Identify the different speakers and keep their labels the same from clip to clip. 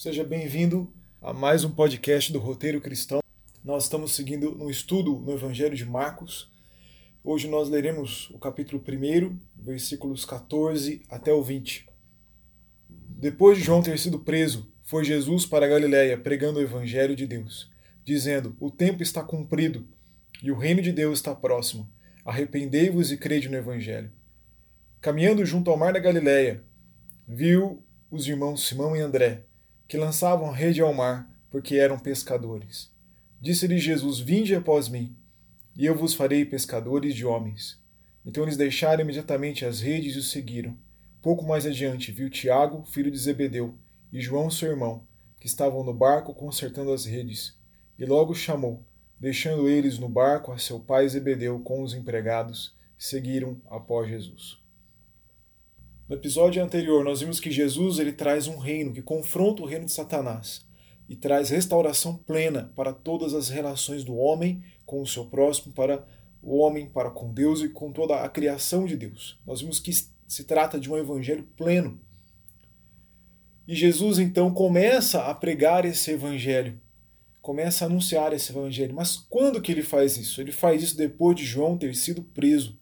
Speaker 1: Seja bem-vindo a mais um podcast do Roteiro Cristão. Nós estamos seguindo no estudo no Evangelho de Marcos. Hoje nós leremos o capítulo 1, versículos 14 até o 20. Depois de João ter sido preso, foi Jesus para Galiléia pregando o Evangelho de Deus, dizendo: O tempo está cumprido e o reino de Deus está próximo. Arrependei-vos e crede no Evangelho. Caminhando junto ao mar da Galiléia, viu os irmãos Simão e André que lançavam rede ao mar, porque eram pescadores. Disse-lhe Jesus: Vinde após mim, e eu vos farei pescadores de homens. Então eles deixaram imediatamente as redes e o seguiram. Pouco mais adiante viu Tiago, filho de Zebedeu, e João, seu irmão, que estavam no barco consertando as redes, e logo chamou, deixando eles no barco a seu pai Zebedeu com os empregados, seguiram após Jesus. No episódio anterior, nós vimos que Jesus ele traz um reino que confronta o reino de Satanás e traz restauração plena para todas as relações do homem com o seu próximo, para o homem para com Deus e com toda a criação de Deus. Nós vimos que se trata de um evangelho pleno. E Jesus então começa a pregar esse evangelho, começa a anunciar esse evangelho. Mas quando que ele faz isso? Ele faz isso depois de João ter sido preso.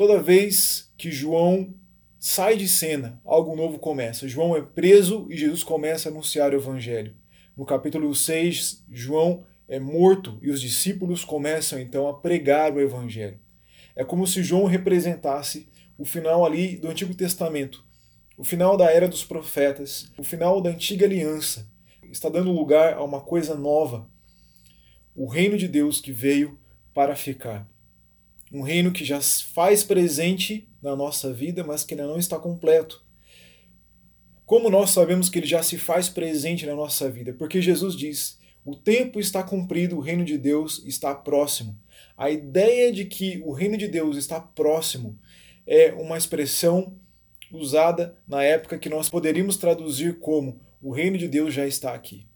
Speaker 1: Toda vez que João sai de cena, algo novo começa. João é preso e Jesus começa a anunciar o evangelho. No capítulo 6, João é morto e os discípulos começam então a pregar o evangelho. É como se João representasse o final ali do Antigo Testamento, o final da era dos profetas, o final da antiga aliança. Está dando lugar a uma coisa nova, o reino de Deus que veio para ficar um reino que já faz presente na nossa vida, mas que ainda não está completo. Como nós sabemos que ele já se faz presente na nossa vida? Porque Jesus diz: o tempo está cumprido, o reino de Deus está próximo. A ideia de que o reino de Deus está próximo é uma expressão usada na época que nós poderíamos traduzir como o reino de Deus já está aqui.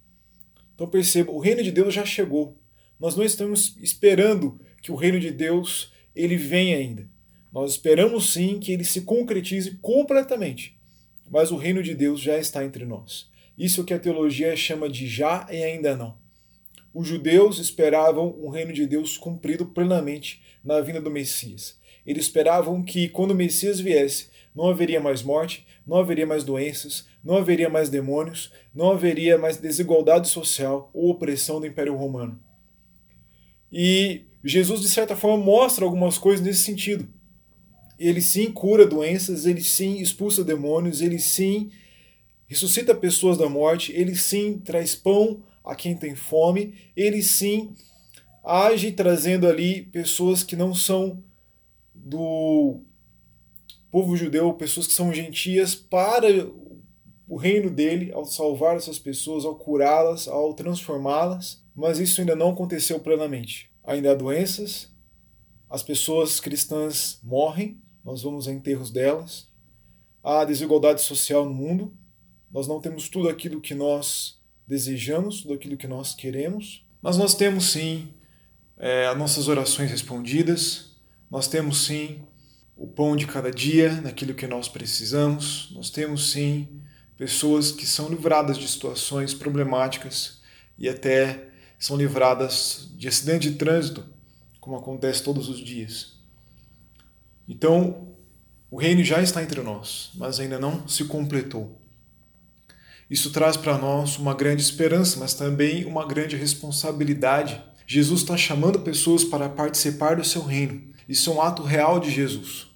Speaker 1: Então perceba, o reino de Deus já chegou. Nós não estamos esperando que o reino de Deus ele vem ainda. Nós esperamos sim que ele se concretize completamente, mas o reino de Deus já está entre nós. Isso que a teologia chama de já e ainda não. Os judeus esperavam um reino de Deus cumprido plenamente na vinda do Messias. Eles esperavam que quando o Messias viesse, não haveria mais morte, não haveria mais doenças, não haveria mais demônios, não haveria mais desigualdade social ou opressão do Império Romano. E Jesus, de certa forma, mostra algumas coisas nesse sentido. Ele sim cura doenças, ele sim expulsa demônios, ele sim ressuscita pessoas da morte, ele sim traz pão a quem tem fome, ele sim age trazendo ali pessoas que não são do povo judeu, pessoas que são gentias, para o reino dele, ao salvar essas pessoas, ao curá-las, ao transformá-las, mas isso ainda não aconteceu plenamente ainda há doenças, as pessoas cristãs morrem, nós vamos a enterros delas, há desigualdade social no mundo, nós não temos tudo aquilo que nós desejamos, tudo aquilo que nós queremos, mas nós temos sim é, as nossas orações respondidas, nós temos sim o pão de cada dia, naquilo que nós precisamos, nós temos sim pessoas que são livradas de situações problemáticas e até são livradas de acidente de trânsito, como acontece todos os dias. Então, o reino já está entre nós, mas ainda não se completou. Isso traz para nós uma grande esperança, mas também uma grande responsabilidade. Jesus está chamando pessoas para participar do seu reino. Isso é um ato real de Jesus.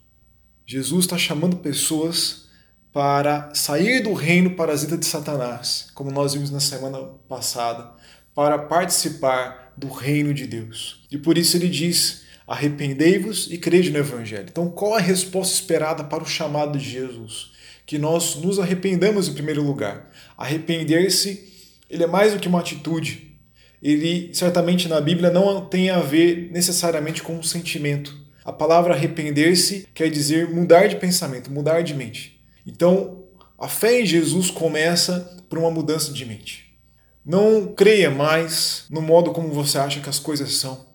Speaker 1: Jesus está chamando pessoas para sair do reino parasita de Satanás, como nós vimos na semana passada, para participar do reino de Deus. E por isso ele diz: arrependei-vos e crede no Evangelho. Então, qual a resposta esperada para o chamado de Jesus? Que nós nos arrependamos em primeiro lugar. Arrepender-se, ele é mais do que uma atitude. Ele certamente na Bíblia não tem a ver necessariamente com um sentimento. A palavra arrepender-se quer dizer mudar de pensamento, mudar de mente. Então, a fé em Jesus começa por uma mudança de mente. Não creia mais no modo como você acha que as coisas são.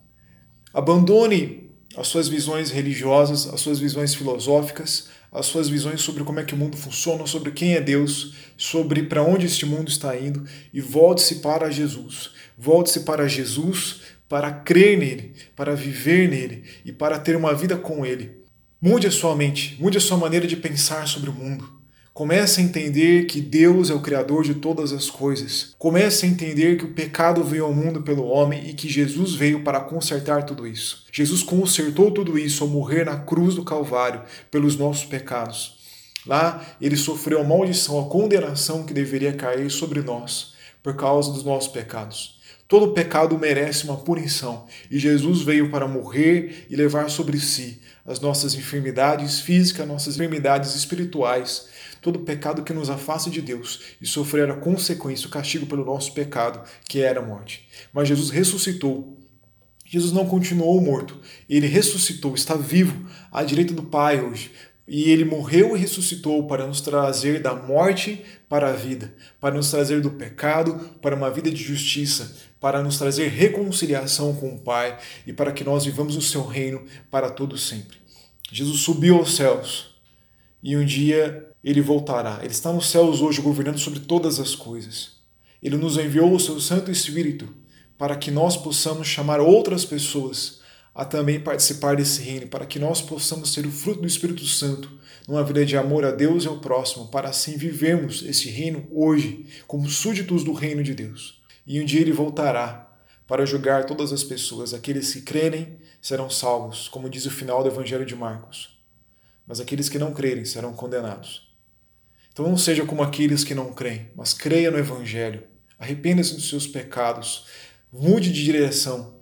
Speaker 1: Abandone as suas visões religiosas, as suas visões filosóficas, as suas visões sobre como é que o mundo funciona, sobre quem é Deus, sobre para onde este mundo está indo e volte-se para Jesus. Volte-se para Jesus para crer nele, para viver nele e para ter uma vida com ele. Mude a sua mente, mude a sua maneira de pensar sobre o mundo. Comece a entender que Deus é o Criador de todas as coisas. Comece a entender que o pecado veio ao mundo pelo homem e que Jesus veio para consertar tudo isso. Jesus consertou tudo isso ao morrer na cruz do Calvário pelos nossos pecados. Lá ele sofreu a maldição, a condenação que deveria cair sobre nós por causa dos nossos pecados. Todo pecado merece uma punição e Jesus veio para morrer e levar sobre si as nossas enfermidades físicas, nossas enfermidades espirituais todo pecado que nos afasta de Deus e sofrer a consequência, o castigo pelo nosso pecado, que era a morte. Mas Jesus ressuscitou. Jesus não continuou morto, ele ressuscitou, está vivo à direita do Pai hoje. E ele morreu e ressuscitou para nos trazer da morte para a vida, para nos trazer do pecado para uma vida de justiça, para nos trazer reconciliação com o Pai e para que nós vivamos o seu reino para todo sempre. Jesus subiu aos céus e um dia ele voltará. Ele está nos céus hoje governando sobre todas as coisas. Ele nos enviou o seu Santo Espírito para que nós possamos chamar outras pessoas a também participar desse reino, para que nós possamos ser o fruto do Espírito Santo numa vida de amor a Deus e ao próximo, para assim vivermos esse reino hoje como súditos do reino de Deus. E um dia ele voltará para julgar todas as pessoas. Aqueles que crerem serão salvos, como diz o final do Evangelho de Marcos. Mas aqueles que não crerem serão condenados. Então não seja como aqueles que não creem, mas creia no Evangelho. Arrependa-se dos seus pecados, mude de direção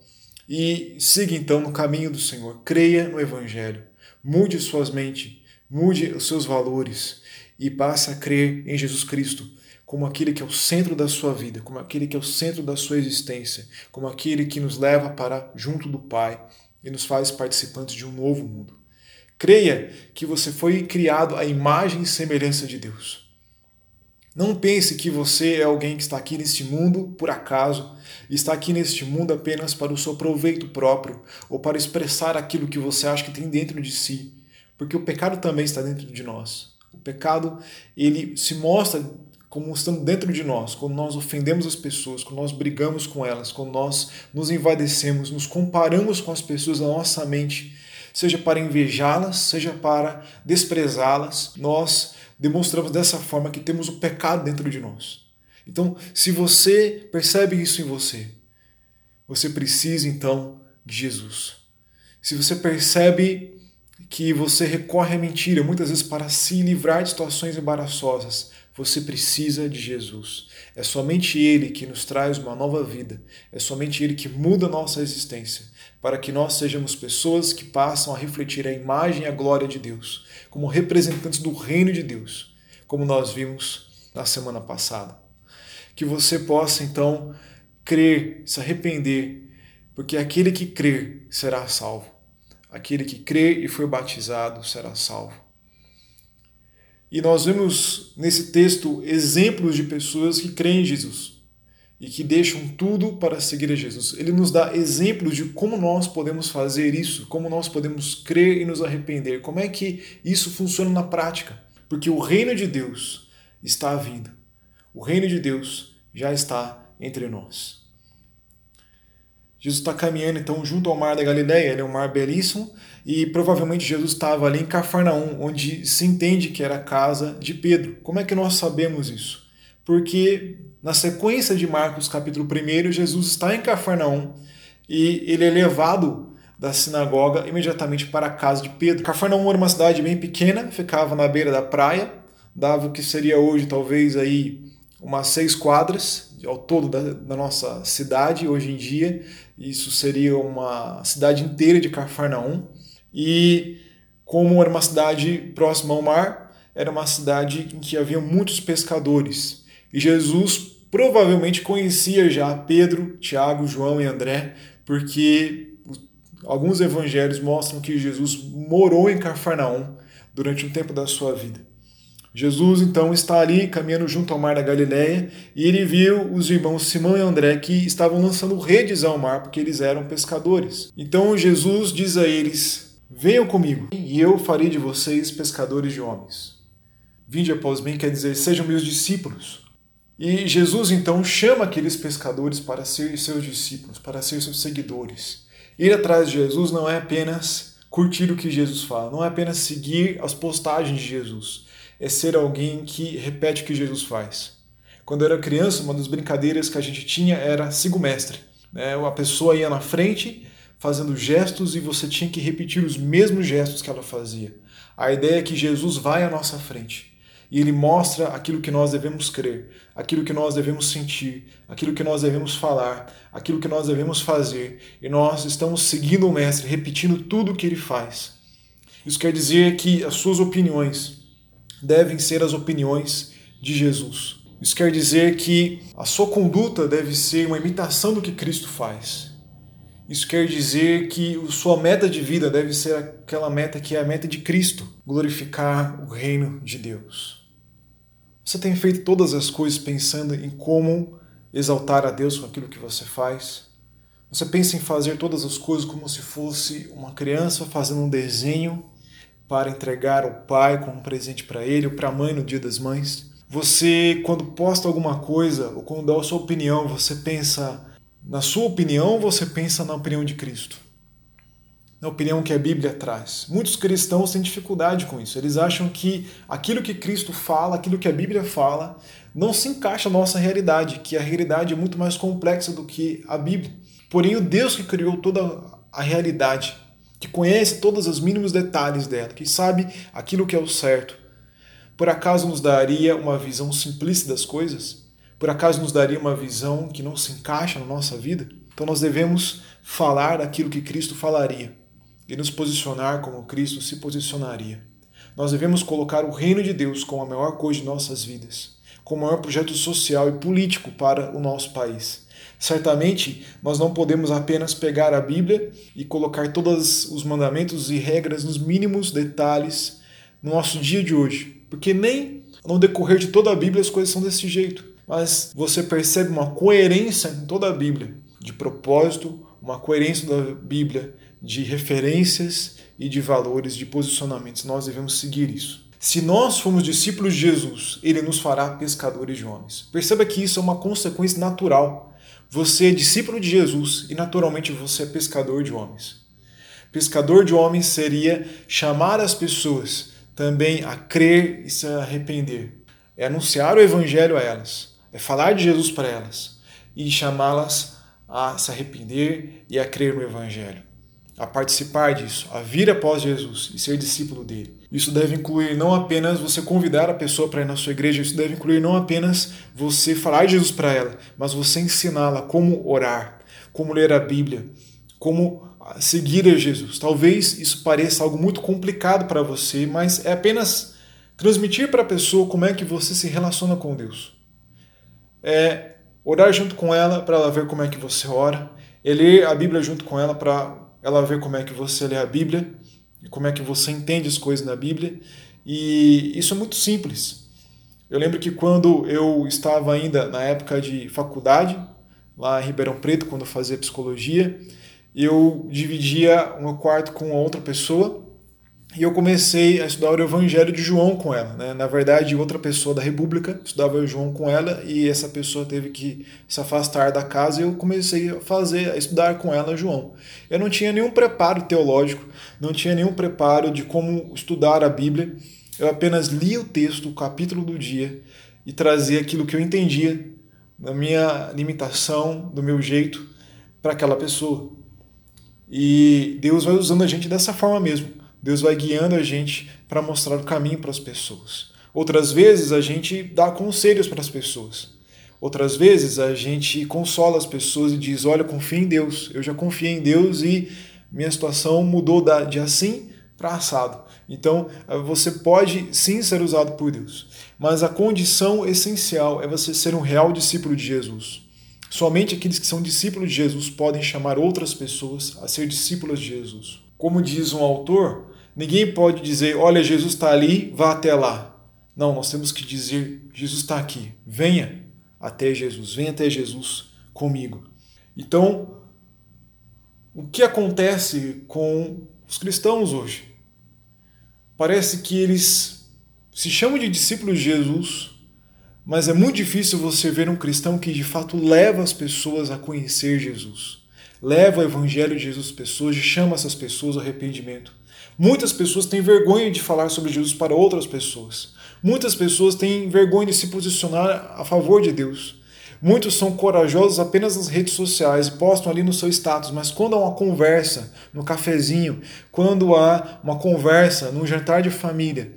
Speaker 1: e siga então no caminho do Senhor. Creia no Evangelho, mude suas mentes, mude os seus valores e passe a crer em Jesus Cristo como aquele que é o centro da sua vida, como aquele que é o centro da sua existência, como aquele que nos leva para junto do Pai e nos faz participantes de um novo mundo. Creia que você foi criado à imagem e semelhança de Deus. Não pense que você é alguém que está aqui neste mundo por acaso, está aqui neste mundo apenas para o seu proveito próprio ou para expressar aquilo que você acha que tem dentro de si, porque o pecado também está dentro de nós. O pecado, ele se mostra como estando dentro de nós, quando nós ofendemos as pessoas, quando nós brigamos com elas, quando nós nos invadecemos, nos comparamos com as pessoas na nossa mente seja para invejá-las, seja para desprezá-las, nós demonstramos dessa forma que temos o pecado dentro de nós. Então, se você percebe isso em você, você precisa então de Jesus. Se você percebe que você recorre à mentira muitas vezes para se livrar de situações embaraçosas, você precisa de Jesus. É somente Ele que nos traz uma nova vida. É somente Ele que muda a nossa existência para que nós sejamos pessoas que passam a refletir a imagem e a glória de Deus, como representantes do reino de Deus, como nós vimos na semana passada. Que você possa então crer, se arrepender, porque aquele que crer será salvo. Aquele que crê e foi batizado será salvo. E nós vemos nesse texto exemplos de pessoas que creem em Jesus e que deixam tudo para seguir a Jesus. Ele nos dá exemplos de como nós podemos fazer isso, como nós podemos crer e nos arrepender, como é que isso funciona na prática. Porque o reino de Deus está vindo. O reino de Deus já está entre nós. Jesus está caminhando então junto ao mar da Galileia, ele é um mar belíssimo, e provavelmente Jesus estava ali em Cafarnaum, onde se entende que era a casa de Pedro. Como é que nós sabemos isso? Porque na sequência de Marcos capítulo 1, Jesus está em Cafarnaum e ele é levado da sinagoga imediatamente para a casa de Pedro. Cafarnaum era uma cidade bem pequena, ficava na beira da praia, dava o que seria hoje talvez aí umas seis quadras ao todo da, da nossa cidade hoje em dia. Isso seria uma cidade inteira de Cafarnaum. E como era uma cidade próxima ao mar, era uma cidade em que havia muitos pescadores. E Jesus provavelmente conhecia já Pedro, Tiago, João e André, porque alguns evangelhos mostram que Jesus morou em Cafarnaum durante um tempo da sua vida. Jesus então está ali caminhando junto ao mar da Galileia e ele viu os irmãos Simão e André que estavam lançando redes ao mar porque eles eram pescadores. Então Jesus diz a eles: Venham comigo e eu farei de vocês pescadores de homens. Vinde após mim quer dizer sejam meus discípulos. E Jesus então chama aqueles pescadores para ser seus discípulos, para ser seus seguidores. Ir atrás de Jesus não é apenas curtir o que Jesus fala, não é apenas seguir as postagens de Jesus é ser alguém que repete o que Jesus faz. Quando eu era criança, uma das brincadeiras que a gente tinha era siga o mestre. Né? A pessoa ia na frente fazendo gestos e você tinha que repetir os mesmos gestos que ela fazia. A ideia é que Jesus vai à nossa frente e ele mostra aquilo que nós devemos crer, aquilo que nós devemos sentir, aquilo que nós devemos falar, aquilo que nós devemos fazer, e nós estamos seguindo o mestre, repetindo tudo o que ele faz. Isso quer dizer que as suas opiniões, devem ser as opiniões de Jesus. Isso quer dizer que a sua conduta deve ser uma imitação do que Cristo faz. Isso quer dizer que a sua meta de vida deve ser aquela meta que é a meta de Cristo, glorificar o reino de Deus. Você tem feito todas as coisas pensando em como exaltar a Deus com aquilo que você faz? Você pensa em fazer todas as coisas como se fosse uma criança fazendo um desenho para entregar ao pai como um presente para ele ou para a mãe no dia das mães. Você, quando posta alguma coisa ou quando dá a sua opinião, você pensa na sua opinião ou você pensa na opinião de Cristo? Na opinião que a Bíblia traz. Muitos cristãos têm dificuldade com isso. Eles acham que aquilo que Cristo fala, aquilo que a Bíblia fala, não se encaixa na nossa realidade, que a realidade é muito mais complexa do que a Bíblia. Porém, o Deus que criou toda a realidade, que conhece todos os mínimos detalhes dela, que sabe aquilo que é o certo, por acaso nos daria uma visão simplista das coisas? Por acaso nos daria uma visão que não se encaixa na nossa vida? Então nós devemos falar aquilo que Cristo falaria e nos posicionar como Cristo se posicionaria. Nós devemos colocar o reino de Deus como a maior coisa de nossas vidas, como o maior projeto social e político para o nosso país. Certamente, nós não podemos apenas pegar a Bíblia e colocar todos os mandamentos e regras nos mínimos detalhes no nosso dia de hoje, porque nem no decorrer de toda a Bíblia as coisas são desse jeito. Mas você percebe uma coerência em toda a Bíblia, de propósito, uma coerência da Bíblia de referências e de valores, de posicionamentos. Nós devemos seguir isso. Se nós formos discípulos de Jesus, ele nos fará pescadores de homens. Perceba que isso é uma consequência natural você é discípulo de Jesus e naturalmente você é pescador de homens. Pescador de homens seria chamar as pessoas também a crer e se arrepender. É anunciar o evangelho a elas, é falar de Jesus para elas e chamá-las a se arrepender e a crer no evangelho a participar disso, a vir após Jesus e ser discípulo dele. Isso deve incluir não apenas você convidar a pessoa para ir na sua igreja, isso deve incluir não apenas você falar de Jesus para ela, mas você ensiná-la como orar, como ler a Bíblia, como seguir a Jesus. Talvez isso pareça algo muito complicado para você, mas é apenas transmitir para a pessoa como é que você se relaciona com Deus. É orar junto com ela para ela ver como é que você ora, é ler a Bíblia junto com ela para ela vê como é que você lê a Bíblia e como é que você entende as coisas na Bíblia. E isso é muito simples. Eu lembro que quando eu estava ainda na época de faculdade, lá em Ribeirão Preto, quando eu fazia psicologia, eu dividia um quarto com outra pessoa e eu comecei a estudar o Evangelho de João com ela. Né? Na verdade, outra pessoa da República estudava João com ela e essa pessoa teve que se afastar da casa e eu comecei a fazer, a estudar com ela João. Eu não tinha nenhum preparo teológico, não tinha nenhum preparo de como estudar a Bíblia. Eu apenas lia o texto, o capítulo do dia e trazia aquilo que eu entendia na minha limitação, do meu jeito, para aquela pessoa. E Deus vai usando a gente dessa forma mesmo Deus vai guiando a gente para mostrar o caminho para as pessoas. Outras vezes a gente dá conselhos para as pessoas. Outras vezes a gente consola as pessoas e diz: Olha, confia em Deus. Eu já confiei em Deus e minha situação mudou de assim para assado. Então você pode sim ser usado por Deus, mas a condição essencial é você ser um real discípulo de Jesus. Somente aqueles que são discípulos de Jesus podem chamar outras pessoas a ser discípulas de Jesus. Como diz um autor, Ninguém pode dizer, olha, Jesus está ali, vá até lá. Não, nós temos que dizer: Jesus está aqui, venha até Jesus, venha até Jesus comigo. Então, o que acontece com os cristãos hoje? Parece que eles se chamam de discípulos de Jesus, mas é muito difícil você ver um cristão que de fato leva as pessoas a conhecer Jesus, leva o evangelho de Jesus às pessoas e chama essas pessoas ao arrependimento. Muitas pessoas têm vergonha de falar sobre Jesus para outras pessoas. Muitas pessoas têm vergonha de se posicionar a favor de Deus. Muitos são corajosos apenas nas redes sociais postam ali no seu status, mas quando há uma conversa no cafezinho, quando há uma conversa num jantar de família,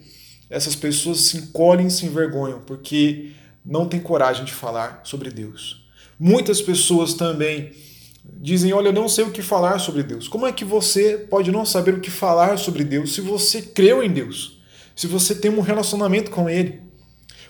Speaker 1: essas pessoas se encolhem e se envergonham porque não têm coragem de falar sobre Deus. Muitas pessoas também dizem: Olha, eu não sei o que falar sobre Deus. Como é que você pode não saber o que falar sobre Deus se você creu em Deus? Se você tem um relacionamento com Ele?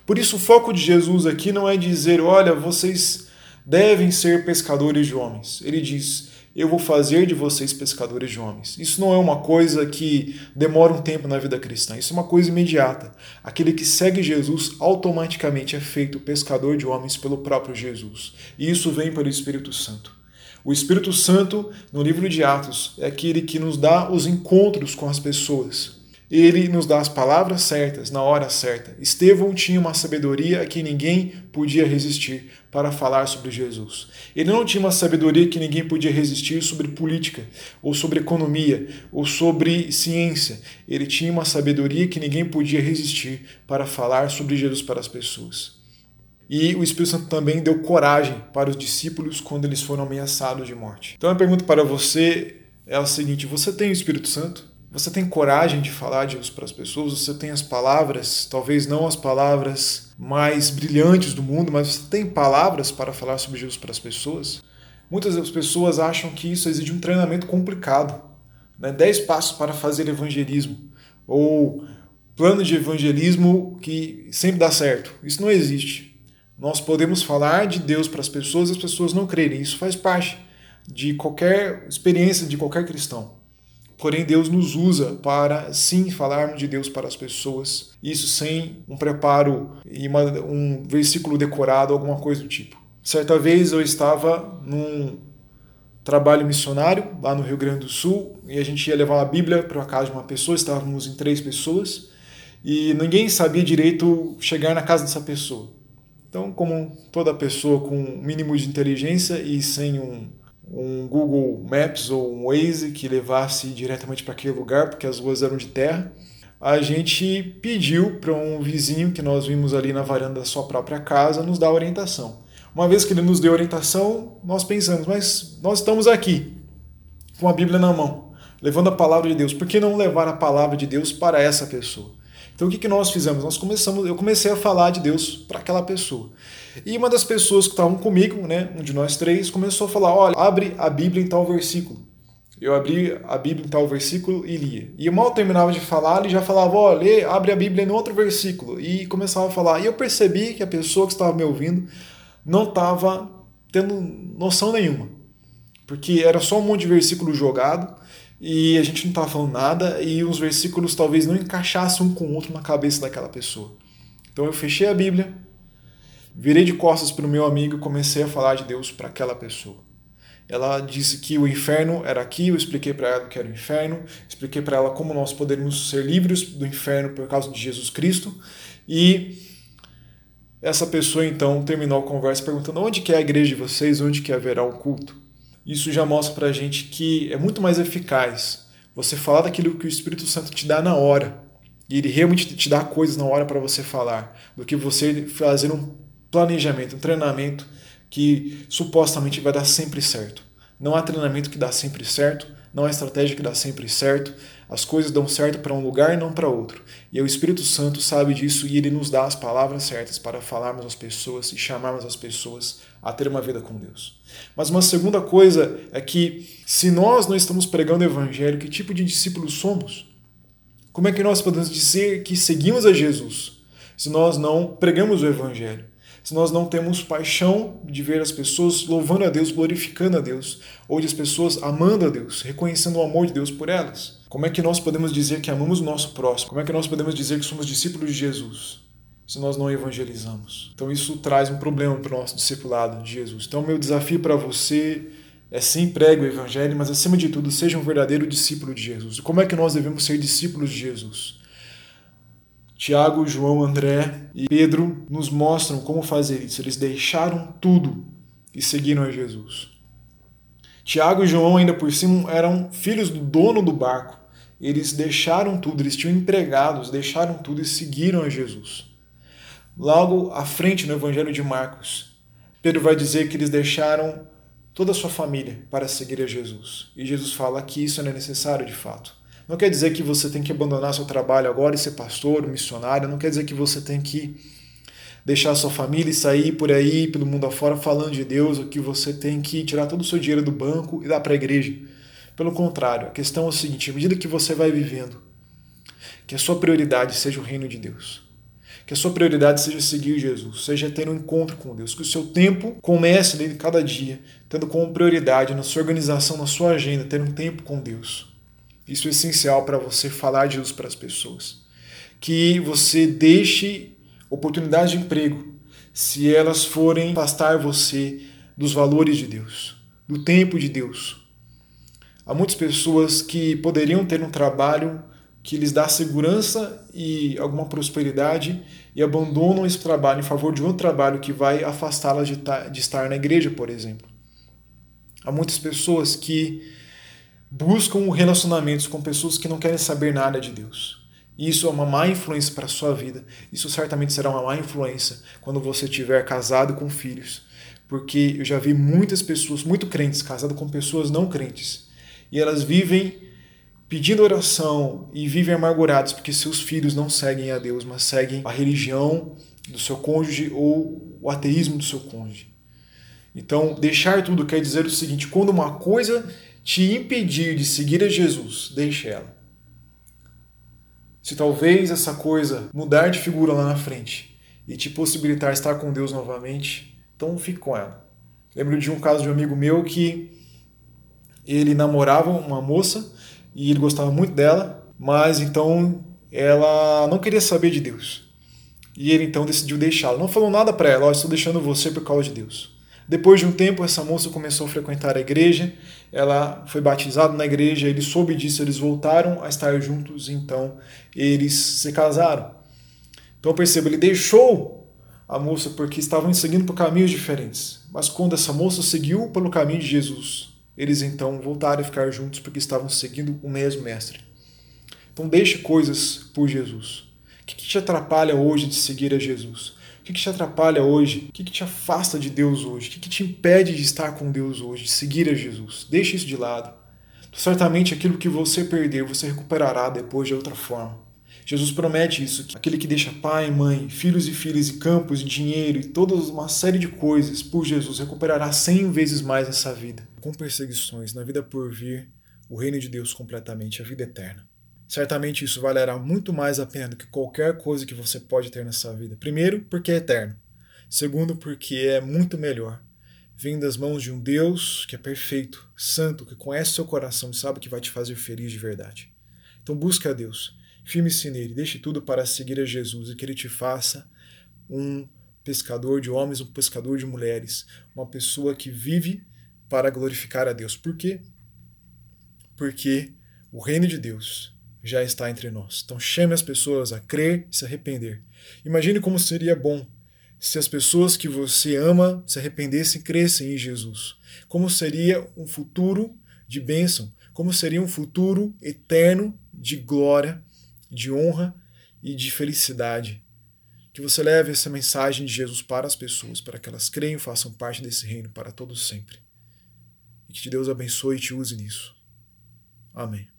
Speaker 1: Por isso, o foco de Jesus aqui não é dizer: Olha, vocês devem ser pescadores de homens. Ele diz: Eu vou fazer de vocês pescadores de homens. Isso não é uma coisa que demora um tempo na vida cristã, isso é uma coisa imediata. Aquele que segue Jesus automaticamente é feito pescador de homens pelo próprio Jesus. E isso vem pelo Espírito Santo. O Espírito Santo, no livro de Atos, é aquele que nos dá os encontros com as pessoas. Ele nos dá as palavras certas, na hora certa. Estevão tinha uma sabedoria a que ninguém podia resistir para falar sobre Jesus. Ele não tinha uma sabedoria que ninguém podia resistir sobre política, ou sobre economia, ou sobre ciência. Ele tinha uma sabedoria que ninguém podia resistir para falar sobre Jesus para as pessoas. E o Espírito Santo também deu coragem para os discípulos quando eles foram ameaçados de morte. Então a pergunta para você é a seguinte: você tem o Espírito Santo? Você tem coragem de falar de Jesus para as pessoas? Você tem as palavras, talvez não as palavras mais brilhantes do mundo, mas você tem palavras para falar sobre Jesus para as pessoas? Muitas das pessoas acham que isso exige um treinamento complicado. Né? Dez passos para fazer evangelismo. Ou plano de evangelismo que sempre dá certo. Isso não existe. Nós podemos falar de Deus para as pessoas e as pessoas não crerem. Isso faz parte de qualquer experiência de qualquer cristão. Porém, Deus nos usa para sim falarmos de Deus para as pessoas, isso sem um preparo e uma, um versículo decorado, alguma coisa do tipo. Certa vez eu estava num trabalho missionário lá no Rio Grande do Sul e a gente ia levar uma Bíblia para a casa de uma pessoa, estávamos em três pessoas e ninguém sabia direito chegar na casa dessa pessoa. Então, como toda pessoa com mínimo de inteligência e sem um, um Google Maps ou um Waze que levasse diretamente para aquele lugar, porque as ruas eram de terra, a gente pediu para um vizinho que nós vimos ali na varanda da sua própria casa nos dar orientação. Uma vez que ele nos deu orientação, nós pensamos, mas nós estamos aqui com a Bíblia na mão, levando a palavra de Deus. Por que não levar a palavra de Deus para essa pessoa? Então o que, que nós fizemos? Nós começamos, eu comecei a falar de Deus para aquela pessoa. E uma das pessoas que estavam comigo, né, um de nós três, começou a falar: olha, abre a Bíblia em tal versículo. Eu abri a Bíblia em tal versículo e lia. E mal terminava de falar, ele já falava: lê, abre a Bíblia em outro versículo. E começava a falar. E eu percebi que a pessoa que estava me ouvindo não estava tendo noção nenhuma. Porque era só um monte de versículo jogado e a gente não estava falando nada e os versículos talvez não encaixassem um com o outro na cabeça daquela pessoa. Então eu fechei a Bíblia, virei de costas para o meu amigo e comecei a falar de Deus para aquela pessoa. Ela disse que o inferno era aqui, eu expliquei para ela que era o inferno, expliquei para ela como nós poderíamos ser livres do inferno por causa de Jesus Cristo e essa pessoa então terminou a conversa perguntando onde que é a igreja de vocês, onde que haverá o culto isso já mostra para a gente que é muito mais eficaz você falar daquilo que o Espírito Santo te dá na hora, e ele realmente te dá coisas na hora para você falar, do que você fazer um planejamento, um treinamento que supostamente vai dar sempre certo. Não há treinamento que dá sempre certo, não há estratégia que dá sempre certo. As coisas dão certo para um lugar e não para outro. E o Espírito Santo sabe disso e ele nos dá as palavras certas para falarmos às pessoas e chamarmos as pessoas a ter uma vida com Deus. Mas uma segunda coisa é que, se nós não estamos pregando o Evangelho, que tipo de discípulos somos? Como é que nós podemos dizer que seguimos a Jesus se nós não pregamos o Evangelho? Se nós não temos paixão de ver as pessoas louvando a Deus, glorificando a Deus, ou de as pessoas amando a Deus, reconhecendo o amor de Deus por elas? Como é que nós podemos dizer que amamos o nosso próximo? Como é que nós podemos dizer que somos discípulos de Jesus? Se nós não evangelizamos. Então isso traz um problema para o nosso discipulado de Jesus. Então meu desafio para você é sim pregue o evangelho, mas acima de tudo seja um verdadeiro discípulo de Jesus. Como é que nós devemos ser discípulos de Jesus? Tiago, João, André e Pedro nos mostram como fazer isso. Eles deixaram tudo e seguiram a Jesus. Tiago e João, ainda por cima, eram filhos do dono do barco. Eles deixaram tudo, eles tinham empregados, deixaram tudo e seguiram a Jesus. Logo à frente no Evangelho de Marcos, Pedro vai dizer que eles deixaram toda a sua família para seguir a Jesus. E Jesus fala que isso não é necessário de fato. Não quer dizer que você tem que abandonar seu trabalho agora e ser pastor, missionário, não quer dizer que você tem que deixar sua família e sair por aí, pelo mundo afora, falando de Deus, ou que você tem que tirar todo o seu dinheiro do banco e dar para a igreja. Pelo contrário, a questão é o seguinte: à medida que você vai vivendo, que a sua prioridade seja o reino de Deus que a sua prioridade seja seguir Jesus, seja ter um encontro com Deus, que o seu tempo comece nele cada dia, tendo como prioridade na sua organização, na sua agenda, ter um tempo com Deus. Isso é essencial para você falar de Jesus para as pessoas. Que você deixe oportunidades de emprego se elas forem afastar você dos valores de Deus, do tempo de Deus. Há muitas pessoas que poderiam ter um trabalho que lhes dá segurança e alguma prosperidade e abandonam esse trabalho em favor de outro trabalho que vai afastá-las de, de estar na igreja, por exemplo. Há muitas pessoas que buscam relacionamentos com pessoas que não querem saber nada de Deus. Isso é uma má influência para a sua vida. Isso certamente será uma má influência quando você estiver casado com filhos. Porque eu já vi muitas pessoas, muito crentes, casadas com pessoas não crentes. E elas vivem pedindo oração e vivem amargurados porque seus filhos não seguem a Deus, mas seguem a religião do seu cônjuge ou o ateísmo do seu cônjuge. Então, deixar tudo quer dizer o seguinte: quando uma coisa te impedir de seguir a Jesus, deixe ela. Se talvez essa coisa mudar de figura lá na frente e te possibilitar estar com Deus novamente, então fique com ela. Lembro de um caso de um amigo meu que ele namorava uma moça e ele gostava muito dela, mas então ela não queria saber de Deus. E ele então decidiu deixá-la. Não falou nada para ela, oh, estou deixando você por causa de Deus. Depois de um tempo, essa moça começou a frequentar a igreja, ela foi batizada na igreja, ele soube disso, eles voltaram a estar juntos, então eles se casaram. Então perceba, ele deixou a moça porque estavam seguindo por caminhos diferentes. Mas quando essa moça seguiu pelo caminho de Jesus, eles então voltaram a ficar juntos porque estavam seguindo o mesmo mestre. Então deixe coisas por Jesus. O que, que te atrapalha hoje de seguir a Jesus? O que, que te atrapalha hoje? O que, que te afasta de Deus hoje? O que, que te impede de estar com Deus hoje, de seguir a Jesus? Deixe isso de lado. Certamente aquilo que você perder, você recuperará depois de outra forma. Jesus promete isso, que aquele que deixa pai, mãe, filhos e filhas e campos, e dinheiro e toda uma série de coisas por Jesus recuperará cem vezes mais essa vida. Com perseguições na vida por vir, o reino de Deus completamente, a vida eterna. Certamente isso valerá muito mais a pena do que qualquer coisa que você pode ter nessa vida. Primeiro, porque é eterno. Segundo, porque é muito melhor. Vem das mãos de um Deus que é perfeito, santo, que conhece seu coração e sabe que vai te fazer feliz de verdade. Então busque a Deus Firme-se nele, deixe tudo para seguir a Jesus e que ele te faça um pescador de homens, um pescador de mulheres, uma pessoa que vive para glorificar a Deus. Por quê? Porque o reino de Deus já está entre nós. Então chame as pessoas a crer e se arrepender. Imagine como seria bom se as pessoas que você ama se arrependessem e crescem em Jesus. Como seria um futuro de bênção, como seria um futuro eterno de glória de honra e de felicidade. Que você leve essa mensagem de Jesus para as pessoas, para que elas creiam e façam parte desse reino para todos sempre. E que Deus abençoe e te use nisso. Amém.